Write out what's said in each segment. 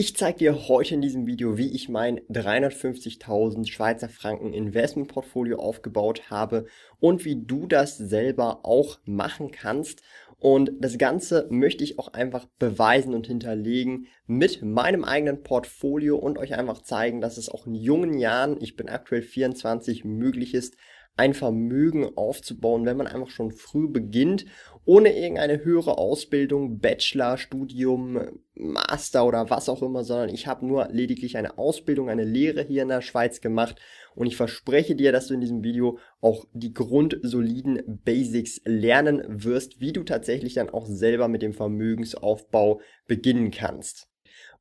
Ich zeige dir heute in diesem Video, wie ich mein 350.000 Schweizer Franken Investmentportfolio aufgebaut habe und wie du das selber auch machen kannst. Und das Ganze möchte ich auch einfach beweisen und hinterlegen mit meinem eigenen Portfolio und euch einfach zeigen, dass es auch in jungen Jahren, ich bin aktuell 24, möglich ist, ein Vermögen aufzubauen, wenn man einfach schon früh beginnt, ohne irgendeine höhere Ausbildung, Bachelor, Studium, Master oder was auch immer, sondern ich habe nur lediglich eine Ausbildung, eine Lehre hier in der Schweiz gemacht und ich verspreche dir, dass du in diesem Video auch die grundsoliden Basics lernen wirst, wie du tatsächlich dann auch selber mit dem Vermögensaufbau beginnen kannst.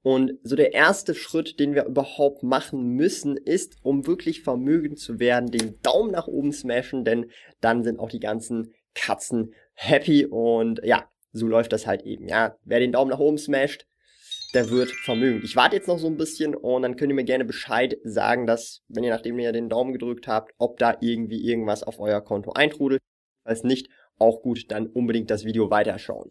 Und so der erste Schritt, den wir überhaupt machen müssen, ist, um wirklich vermögend zu werden, den Daumen nach oben smashen, denn dann sind auch die ganzen Katzen happy und ja, so läuft das halt eben. Ja, wer den Daumen nach oben smasht, der wird vermögend. Ich warte jetzt noch so ein bisschen und dann könnt ihr mir gerne Bescheid sagen, dass, wenn ihr nachdem ihr den Daumen gedrückt habt, ob da irgendwie irgendwas auf euer Konto eintrudelt. Falls nicht, auch gut, dann unbedingt das Video weiterschauen.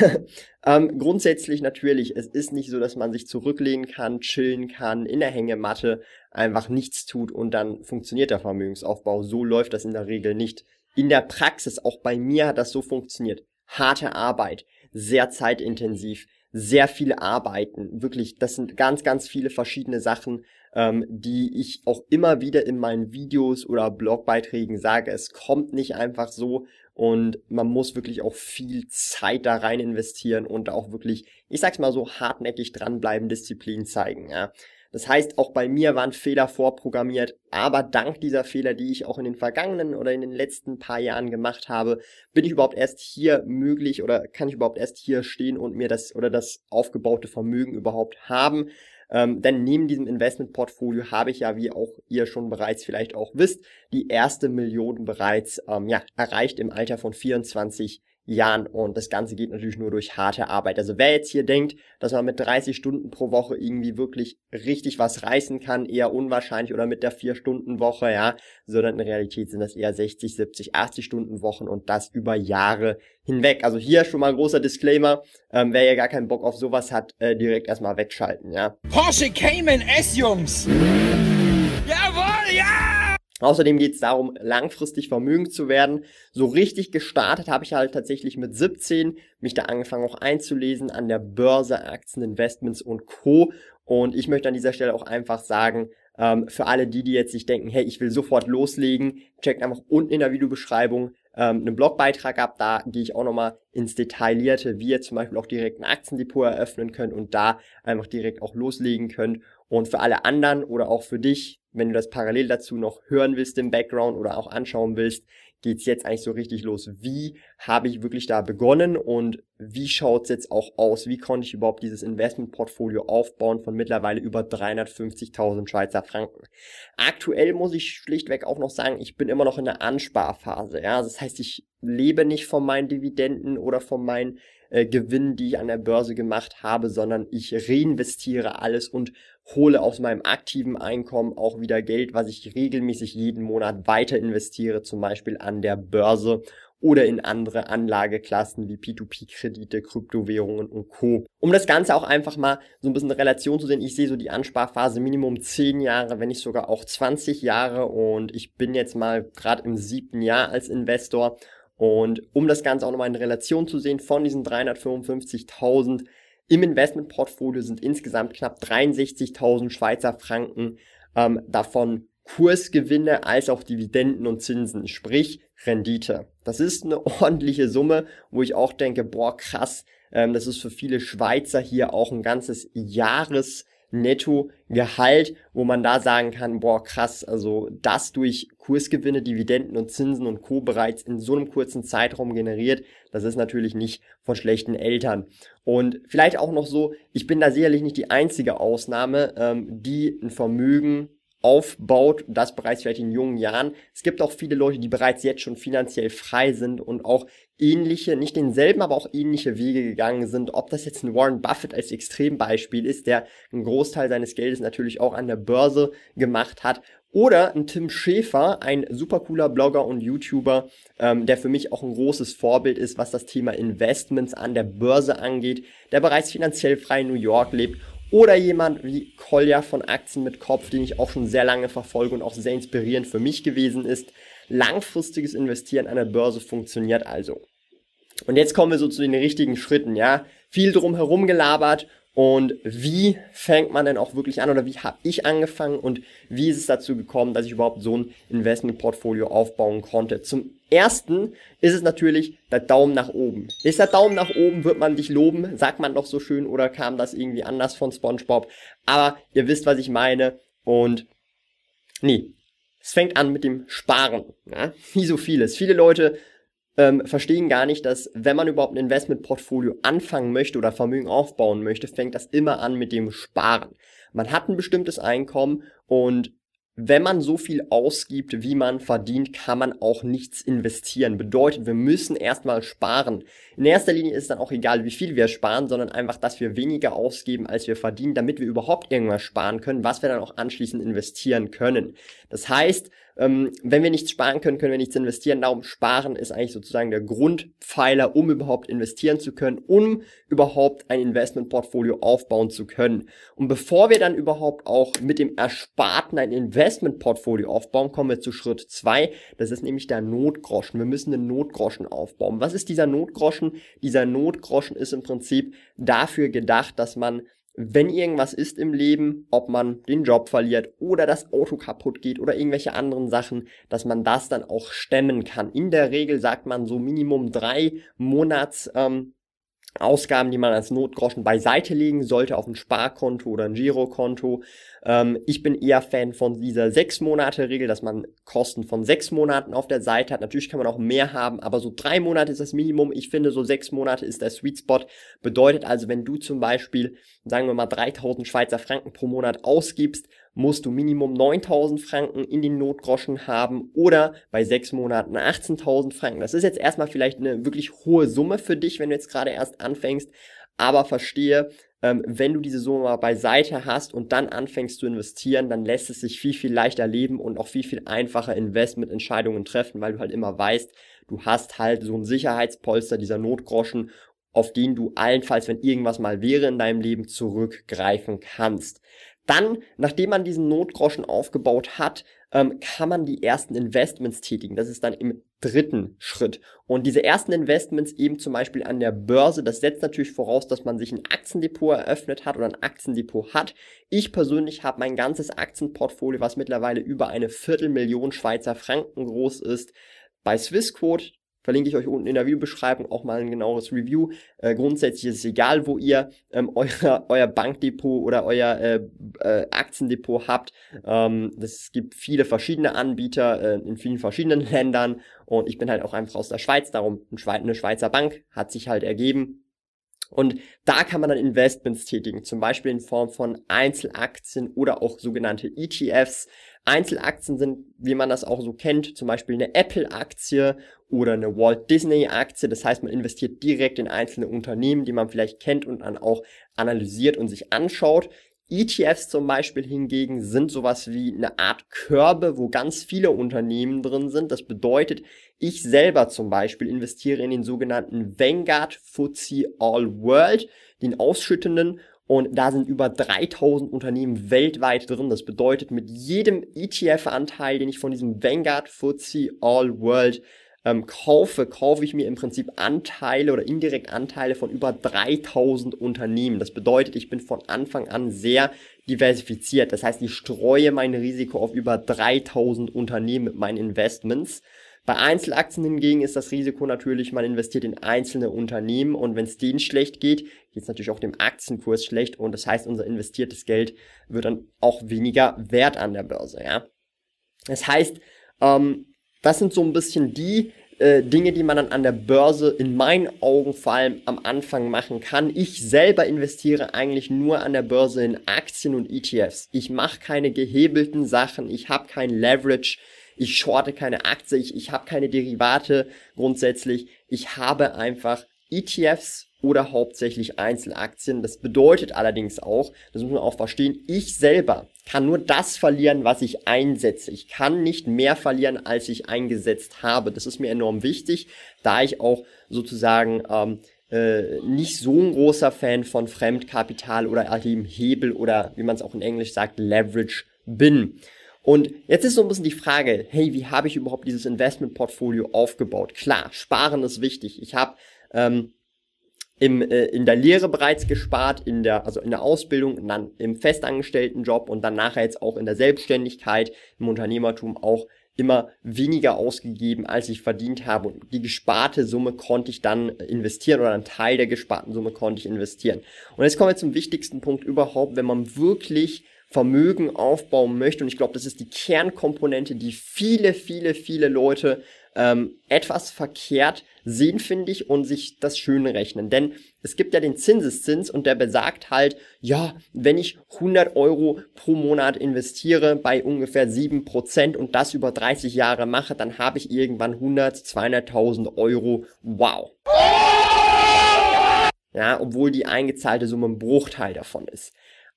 ähm, grundsätzlich natürlich, es ist nicht so, dass man sich zurücklehnen kann, chillen kann, in der Hängematte einfach nichts tut und dann funktioniert der Vermögensaufbau. So läuft das in der Regel nicht. In der Praxis, auch bei mir hat das so funktioniert. Harte Arbeit, sehr zeitintensiv, sehr viele Arbeiten. Wirklich, das sind ganz, ganz viele verschiedene Sachen, ähm, die ich auch immer wieder in meinen Videos oder Blogbeiträgen sage. Es kommt nicht einfach so und man muss wirklich auch viel Zeit da rein investieren und auch wirklich, ich sag's mal so, hartnäckig dranbleiben, Disziplin zeigen, ja. Das heißt, auch bei mir waren Fehler vorprogrammiert, aber dank dieser Fehler, die ich auch in den vergangenen oder in den letzten paar Jahren gemacht habe, bin ich überhaupt erst hier möglich oder kann ich überhaupt erst hier stehen und mir das oder das aufgebaute Vermögen überhaupt haben. Ähm, denn neben diesem Investmentportfolio habe ich ja, wie auch ihr schon bereits vielleicht auch wisst, die erste Million bereits ähm, ja, erreicht im Alter von 24 Jahren und das Ganze geht natürlich nur durch harte Arbeit. Also wer jetzt hier denkt, dass man mit 30 Stunden pro Woche irgendwie wirklich richtig was reißen kann, eher unwahrscheinlich oder mit der 4-Stunden-Woche, ja, sondern in Realität sind das eher 60, 70, 80 Stunden Wochen und das über Jahre hinweg. Also hier schon mal ein großer Disclaimer, ähm, wer ja gar keinen Bock auf sowas hat, äh, direkt erstmal wegschalten, ja. Porsche Cayman S, Jungs! Außerdem geht es darum, langfristig vermögend zu werden. So richtig gestartet habe ich halt tatsächlich mit 17, mich da angefangen auch einzulesen an der Börse, Aktien, Investments und Co. Und ich möchte an dieser Stelle auch einfach sagen, ähm, für alle die, die jetzt sich denken, hey, ich will sofort loslegen, checkt einfach unten in der Videobeschreibung ähm, einen Blogbeitrag ab. Da gehe ich auch nochmal ins Detaillierte, wie ihr zum Beispiel auch direkt ein Aktiendepot eröffnen könnt und da einfach direkt auch loslegen könnt. Und für alle anderen oder auch für dich, wenn du das parallel dazu noch hören willst im Background oder auch anschauen willst, geht's jetzt eigentlich so richtig los. Wie habe ich wirklich da begonnen und wie schaut's jetzt auch aus? Wie konnte ich überhaupt dieses Investmentportfolio aufbauen von mittlerweile über 350.000 Schweizer Franken? Aktuell muss ich schlichtweg auch noch sagen, ich bin immer noch in der Ansparphase. Ja, das heißt, ich lebe nicht von meinen Dividenden oder von meinen äh, Gewinnen, die ich an der Börse gemacht habe, sondern ich reinvestiere alles und hole aus meinem aktiven Einkommen auch wieder Geld, was ich regelmäßig jeden Monat weiter investiere, zum Beispiel an der Börse oder in andere Anlageklassen wie P2P-Kredite, Kryptowährungen und Co. Um das Ganze auch einfach mal so ein bisschen in Relation zu sehen, ich sehe so die Ansparphase Minimum 10 Jahre, wenn nicht sogar auch 20 Jahre und ich bin jetzt mal gerade im siebten Jahr als Investor und um das Ganze auch nochmal in Relation zu sehen, von diesen 355.000 im Investmentportfolio sind insgesamt knapp 63.000 Schweizer Franken, ähm, davon Kursgewinne als auch Dividenden und Zinsen, sprich Rendite. Das ist eine ordentliche Summe, wo ich auch denke, boah, krass, ähm, das ist für viele Schweizer hier auch ein ganzes Jahres Nettogehalt, wo man da sagen kann, boah, krass, also das durch Kursgewinne, Dividenden und Zinsen und Co. bereits in so einem kurzen Zeitraum generiert, das ist natürlich nicht von schlechten Eltern. Und vielleicht auch noch so, ich bin da sicherlich nicht die einzige Ausnahme, ähm, die ein Vermögen aufbaut, das bereits vielleicht in jungen Jahren. Es gibt auch viele Leute, die bereits jetzt schon finanziell frei sind und auch ähnliche, nicht denselben, aber auch ähnliche Wege gegangen sind. Ob das jetzt ein Warren Buffett als Extrembeispiel ist, der einen Großteil seines Geldes natürlich auch an der Börse gemacht hat. Oder ein Tim Schäfer, ein super cooler Blogger und YouTuber, ähm, der für mich auch ein großes Vorbild ist, was das Thema Investments an der Börse angeht, der bereits finanziell frei in New York lebt oder jemand wie Kolja von Aktien mit Kopf, den ich auch schon sehr lange verfolge und auch sehr inspirierend für mich gewesen ist. Langfristiges Investieren an der Börse funktioniert also. Und jetzt kommen wir so zu den richtigen Schritten, ja. Viel drum herum gelabert und wie fängt man denn auch wirklich an oder wie habe ich angefangen und wie ist es dazu gekommen, dass ich überhaupt so ein Investmentportfolio aufbauen konnte? Zum ersten ist es natürlich der Daumen nach oben. Ist der Daumen nach oben, wird man dich loben, sagt man doch so schön oder kam das irgendwie anders von SpongeBob? Aber ihr wisst, was ich meine und nee, es fängt an mit dem Sparen. Ja? Wie so vieles. Viele Leute ähm, verstehen gar nicht, dass wenn man überhaupt ein Investmentportfolio anfangen möchte oder Vermögen aufbauen möchte, fängt das immer an mit dem Sparen. Man hat ein bestimmtes Einkommen und wenn man so viel ausgibt, wie man verdient, kann man auch nichts investieren. Bedeutet, wir müssen erstmal sparen. In erster Linie ist dann auch egal, wie viel wir sparen, sondern einfach, dass wir weniger ausgeben, als wir verdienen, damit wir überhaupt irgendwas sparen können, was wir dann auch anschließend investieren können. Das heißt, ähm, wenn wir nichts sparen können, können wir nichts investieren. Darum sparen ist eigentlich sozusagen der Grundpfeiler, um überhaupt investieren zu können, um überhaupt ein Investmentportfolio aufbauen zu können. Und bevor wir dann überhaupt auch mit dem Ersparten ein Investmentportfolio aufbauen, kommen wir zu Schritt zwei. Das ist nämlich der Notgroschen. Wir müssen einen Notgroschen aufbauen. Was ist dieser Notgroschen? Dieser Notgroschen ist im Prinzip dafür gedacht, dass man wenn irgendwas ist im Leben, ob man den Job verliert oder das Auto kaputt geht oder irgendwelche anderen Sachen, dass man das dann auch stemmen kann. In der Regel sagt man so Minimum drei Monats ähm, Ausgaben, die man als Notgroschen beiseite legen sollte auf ein Sparkonto oder ein Girokonto. Ähm, ich bin eher Fan von dieser sechs Monate Regel, dass man Kosten von sechs Monaten auf der Seite hat. Natürlich kann man auch mehr haben, aber so drei Monate ist das Minimum. Ich finde, so sechs Monate ist der Sweet Spot. Bedeutet also, wenn du zum Beispiel, sagen wir mal, 3000 Schweizer Franken pro Monat ausgibst musst du Minimum 9000 Franken in den Notgroschen haben oder bei sechs Monaten 18.000 Franken. Das ist jetzt erstmal vielleicht eine wirklich hohe Summe für dich, wenn du jetzt gerade erst anfängst, aber verstehe, ähm, wenn du diese Summe mal beiseite hast und dann anfängst zu investieren, dann lässt es sich viel, viel leichter leben und auch viel, viel einfacher Investmententscheidungen treffen, weil du halt immer weißt, du hast halt so ein Sicherheitspolster, dieser Notgroschen, auf den du allenfalls, wenn irgendwas mal wäre in deinem Leben, zurückgreifen kannst. Dann, nachdem man diesen Notgroschen aufgebaut hat, ähm, kann man die ersten Investments tätigen. Das ist dann im dritten Schritt. Und diese ersten Investments eben zum Beispiel an der Börse, das setzt natürlich voraus, dass man sich ein Aktiendepot eröffnet hat oder ein Aktiendepot hat. Ich persönlich habe mein ganzes Aktienportfolio, was mittlerweile über eine Viertelmillion Schweizer Franken groß ist, bei Swissquote verlinke ich euch unten in der Videobeschreibung auch mal ein genaues Review. Äh, grundsätzlich ist es egal, wo ihr ähm, euer, euer Bankdepot oder euer äh, äh, Aktiendepot habt. Ähm, es gibt viele verschiedene Anbieter äh, in vielen verschiedenen Ländern und ich bin halt auch einfach aus der Schweiz, darum eine Schweizer Bank hat sich halt ergeben. Und da kann man dann Investments tätigen, zum Beispiel in Form von Einzelaktien oder auch sogenannte ETFs. Einzelaktien sind, wie man das auch so kennt, zum Beispiel eine Apple-Aktie oder eine Walt Disney-Aktie. Das heißt, man investiert direkt in einzelne Unternehmen, die man vielleicht kennt und dann auch analysiert und sich anschaut. ETFs zum Beispiel hingegen sind sowas wie eine Art Körbe, wo ganz viele Unternehmen drin sind. Das bedeutet, ich selber zum Beispiel investiere in den sogenannten Vanguard FTSE All World, den ausschüttenden und da sind über 3000 Unternehmen weltweit drin. Das bedeutet, mit jedem ETF-Anteil, den ich von diesem Vanguard FTSE All World ähm, kaufe, kaufe ich mir im Prinzip Anteile oder indirekt Anteile von über 3000 Unternehmen. Das bedeutet, ich bin von Anfang an sehr diversifiziert. Das heißt, ich streue mein Risiko auf über 3000 Unternehmen mit meinen Investments. Bei Einzelaktien hingegen ist das Risiko natürlich, man investiert in einzelne Unternehmen und wenn es denen schlecht geht, geht es natürlich auch dem Aktienkurs schlecht und das heißt, unser investiertes Geld wird dann auch weniger wert an der Börse, ja. Das heißt, ähm, das sind so ein bisschen die äh, Dinge, die man dann an der Börse in meinen Augen vor allem am Anfang machen kann. Ich selber investiere eigentlich nur an der Börse in Aktien und ETFs. Ich mache keine gehebelten Sachen, ich habe kein Leverage, ich shorte keine Aktie, ich, ich habe keine Derivate grundsätzlich. Ich habe einfach ETFs oder hauptsächlich Einzelaktien. Das bedeutet allerdings auch, das muss man auch verstehen, ich selber kann nur das verlieren, was ich einsetze. Ich kann nicht mehr verlieren, als ich eingesetzt habe. Das ist mir enorm wichtig, da ich auch sozusagen ähm, äh, nicht so ein großer Fan von Fremdkapital oder eben Hebel oder wie man es auch in Englisch sagt, Leverage bin. Und jetzt ist so ein bisschen die Frage, hey, wie habe ich überhaupt dieses Investmentportfolio aufgebaut? Klar, sparen ist wichtig. Ich habe ähm, im, äh, in der Lehre bereits gespart, in der, also in der Ausbildung dann im festangestellten Job und dann nachher jetzt auch in der Selbstständigkeit, im Unternehmertum auch immer weniger ausgegeben, als ich verdient habe. Und die gesparte Summe konnte ich dann investieren oder einen Teil der gesparten Summe konnte ich investieren. Und jetzt kommen wir zum wichtigsten Punkt überhaupt, wenn man wirklich Vermögen aufbauen möchte. Und ich glaube, das ist die Kernkomponente, die viele, viele, viele Leute ähm, etwas verkehrt sehen, finde ich, und sich das schön rechnen. Denn es gibt ja den Zinseszins und der besagt halt, ja, wenn ich 100 Euro pro Monat investiere bei ungefähr 7% und das über 30 Jahre mache, dann habe ich irgendwann 100, 200.000 Euro. Wow. Ja, obwohl die eingezahlte Summe ein Bruchteil davon ist.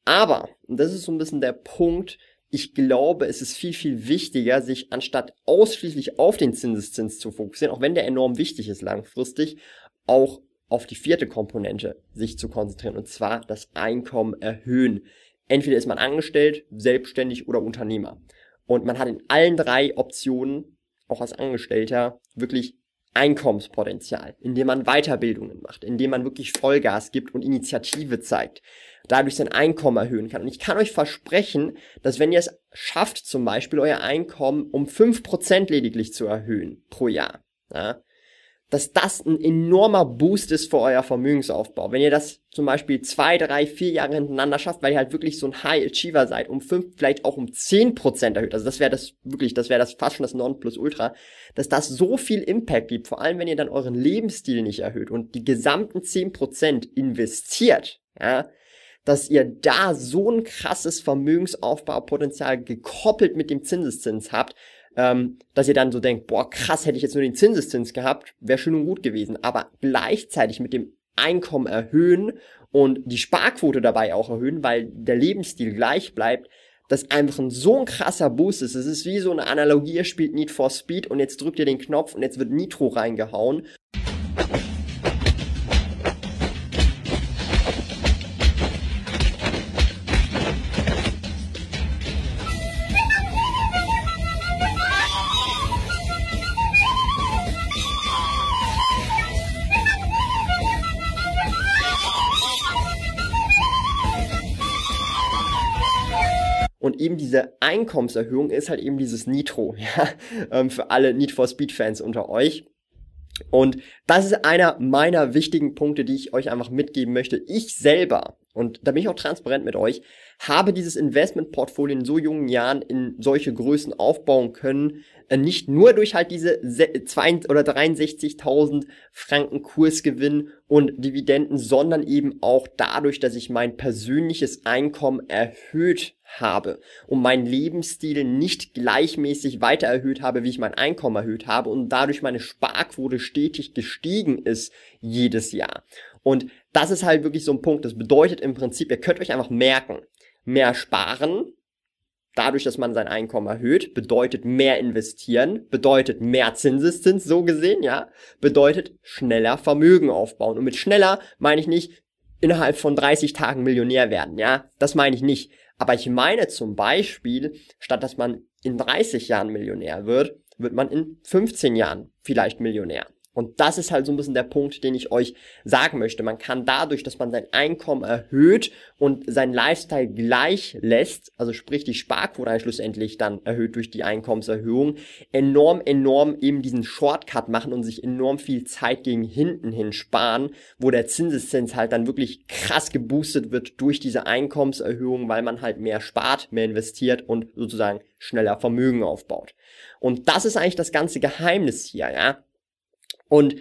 Aber, und das ist so ein bisschen der Punkt, ich glaube, es ist viel, viel wichtiger, sich anstatt ausschließlich auf den Zinseszins zu fokussieren, auch wenn der enorm wichtig ist langfristig, auch auf die vierte Komponente sich zu konzentrieren, und zwar das Einkommen erhöhen. Entweder ist man angestellt, selbstständig oder Unternehmer. Und man hat in allen drei Optionen, auch als Angestellter, wirklich Einkommenspotenzial, indem man Weiterbildungen macht, indem man wirklich Vollgas gibt und Initiative zeigt, dadurch sein Einkommen erhöhen kann. Und ich kann euch versprechen, dass wenn ihr es schafft, zum Beispiel euer Einkommen um fünf Prozent lediglich zu erhöhen pro Jahr, ja, dass das ein enormer Boost ist für euer Vermögensaufbau. Wenn ihr das zum Beispiel zwei, drei, vier Jahre hintereinander schafft, weil ihr halt wirklich so ein High Achiever seid, um fünf, vielleicht auch um zehn Prozent erhöht, also das wäre das wirklich, das wäre das fast schon das Nonplusultra, dass das so viel Impact gibt, vor allem wenn ihr dann euren Lebensstil nicht erhöht und die gesamten zehn Prozent investiert, ja, dass ihr da so ein krasses Vermögensaufbaupotenzial gekoppelt mit dem Zinseszins habt, ähm, dass ihr dann so denkt, boah, krass, hätte ich jetzt nur den Zinseszins gehabt, wäre schön und gut gewesen. Aber gleichzeitig mit dem Einkommen erhöhen und die Sparquote dabei auch erhöhen, weil der Lebensstil gleich bleibt, das einfach ein so ein krasser Boost ist. Es ist wie so eine Analogie, ihr spielt Need for Speed und jetzt drückt ihr den Knopf und jetzt wird Nitro reingehauen Und eben diese Einkommenserhöhung ist halt eben dieses Nitro, ja, ähm, für alle Need for Speed Fans unter euch. Und das ist einer meiner wichtigen Punkte, die ich euch einfach mitgeben möchte. Ich selber, und da bin ich auch transparent mit euch, habe dieses Investmentportfolio in so jungen Jahren in solche Größen aufbauen können, äh, nicht nur durch halt diese 2 oder 63.000 Franken Kursgewinn und Dividenden, sondern eben auch dadurch, dass ich mein persönliches Einkommen erhöht habe und meinen Lebensstil nicht gleichmäßig weiter erhöht habe, wie ich mein Einkommen erhöht habe und dadurch meine Sparquote stetig gestiegen ist jedes Jahr. Und das ist halt wirklich so ein Punkt. Das bedeutet im Prinzip, ihr könnt euch einfach merken, mehr sparen, dadurch, dass man sein Einkommen erhöht, bedeutet mehr investieren, bedeutet mehr Zinseszins, so gesehen, ja, bedeutet schneller Vermögen aufbauen. Und mit schneller meine ich nicht innerhalb von 30 Tagen Millionär werden, ja, das meine ich nicht. Aber ich meine zum Beispiel, statt dass man in 30 Jahren Millionär wird, wird man in 15 Jahren vielleicht Millionär. Und das ist halt so ein bisschen der Punkt, den ich euch sagen möchte. Man kann dadurch, dass man sein Einkommen erhöht und sein Lifestyle gleich lässt, also sprich die Sparquote schlussendlich dann erhöht durch die Einkommenserhöhung, enorm, enorm eben diesen Shortcut machen und sich enorm viel Zeit gegen hinten hin sparen, wo der Zinseszins halt dann wirklich krass geboostet wird durch diese Einkommenserhöhung, weil man halt mehr spart, mehr investiert und sozusagen schneller Vermögen aufbaut. Und das ist eigentlich das ganze Geheimnis hier, ja. Und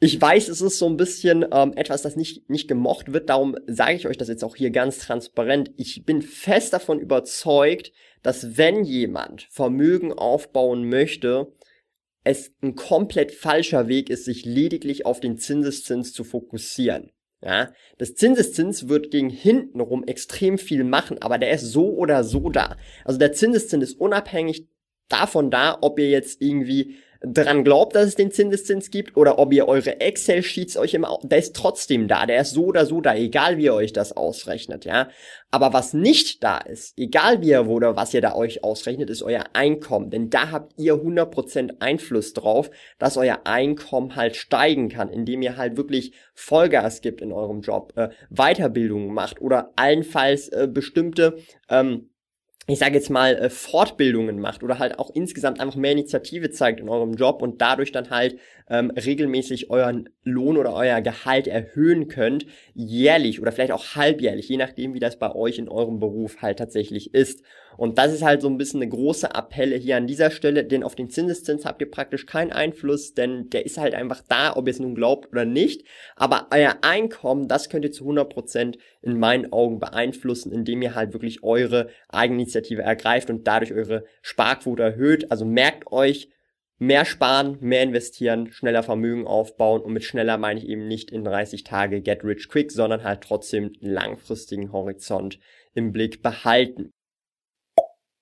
ich weiß, es ist so ein bisschen ähm, etwas, das nicht, nicht gemocht wird, darum sage ich euch das jetzt auch hier ganz transparent. Ich bin fest davon überzeugt, dass wenn jemand Vermögen aufbauen möchte, es ein komplett falscher Weg ist, sich lediglich auf den Zinseszins zu fokussieren. Ja, das Zinseszins wird gegen hintenrum extrem viel machen, aber der ist so oder so da. Also der Zinseszins ist unabhängig davon da, ob ihr jetzt irgendwie dran glaubt, dass es den Zinseszins gibt oder ob ihr eure Excel-Sheets euch immer, der ist trotzdem da, der ist so oder so da, egal wie ihr euch das ausrechnet, ja. Aber was nicht da ist, egal wie ihr oder was ihr da euch ausrechnet, ist euer Einkommen, denn da habt ihr 100% Einfluss drauf, dass euer Einkommen halt steigen kann, indem ihr halt wirklich Vollgas gibt in eurem Job, äh, Weiterbildungen macht oder allenfalls äh, bestimmte ähm, ich sage jetzt mal, äh, Fortbildungen macht oder halt auch insgesamt einfach mehr Initiative zeigt in eurem Job und dadurch dann halt ähm, regelmäßig euren Lohn oder euer Gehalt erhöhen könnt, jährlich oder vielleicht auch halbjährlich, je nachdem, wie das bei euch in eurem Beruf halt tatsächlich ist. Und das ist halt so ein bisschen eine große Appelle hier an dieser Stelle, denn auf den Zinseszins habt ihr praktisch keinen Einfluss, denn der ist halt einfach da, ob ihr es nun glaubt oder nicht. Aber euer Einkommen, das könnt ihr zu 100% in meinen Augen beeinflussen, indem ihr halt wirklich eure Eigeninitiative ergreift und dadurch eure Sparquote erhöht. Also merkt euch, mehr sparen, mehr investieren, schneller Vermögen aufbauen und mit schneller meine ich eben nicht in 30 Tage get rich quick, sondern halt trotzdem langfristigen Horizont im Blick behalten.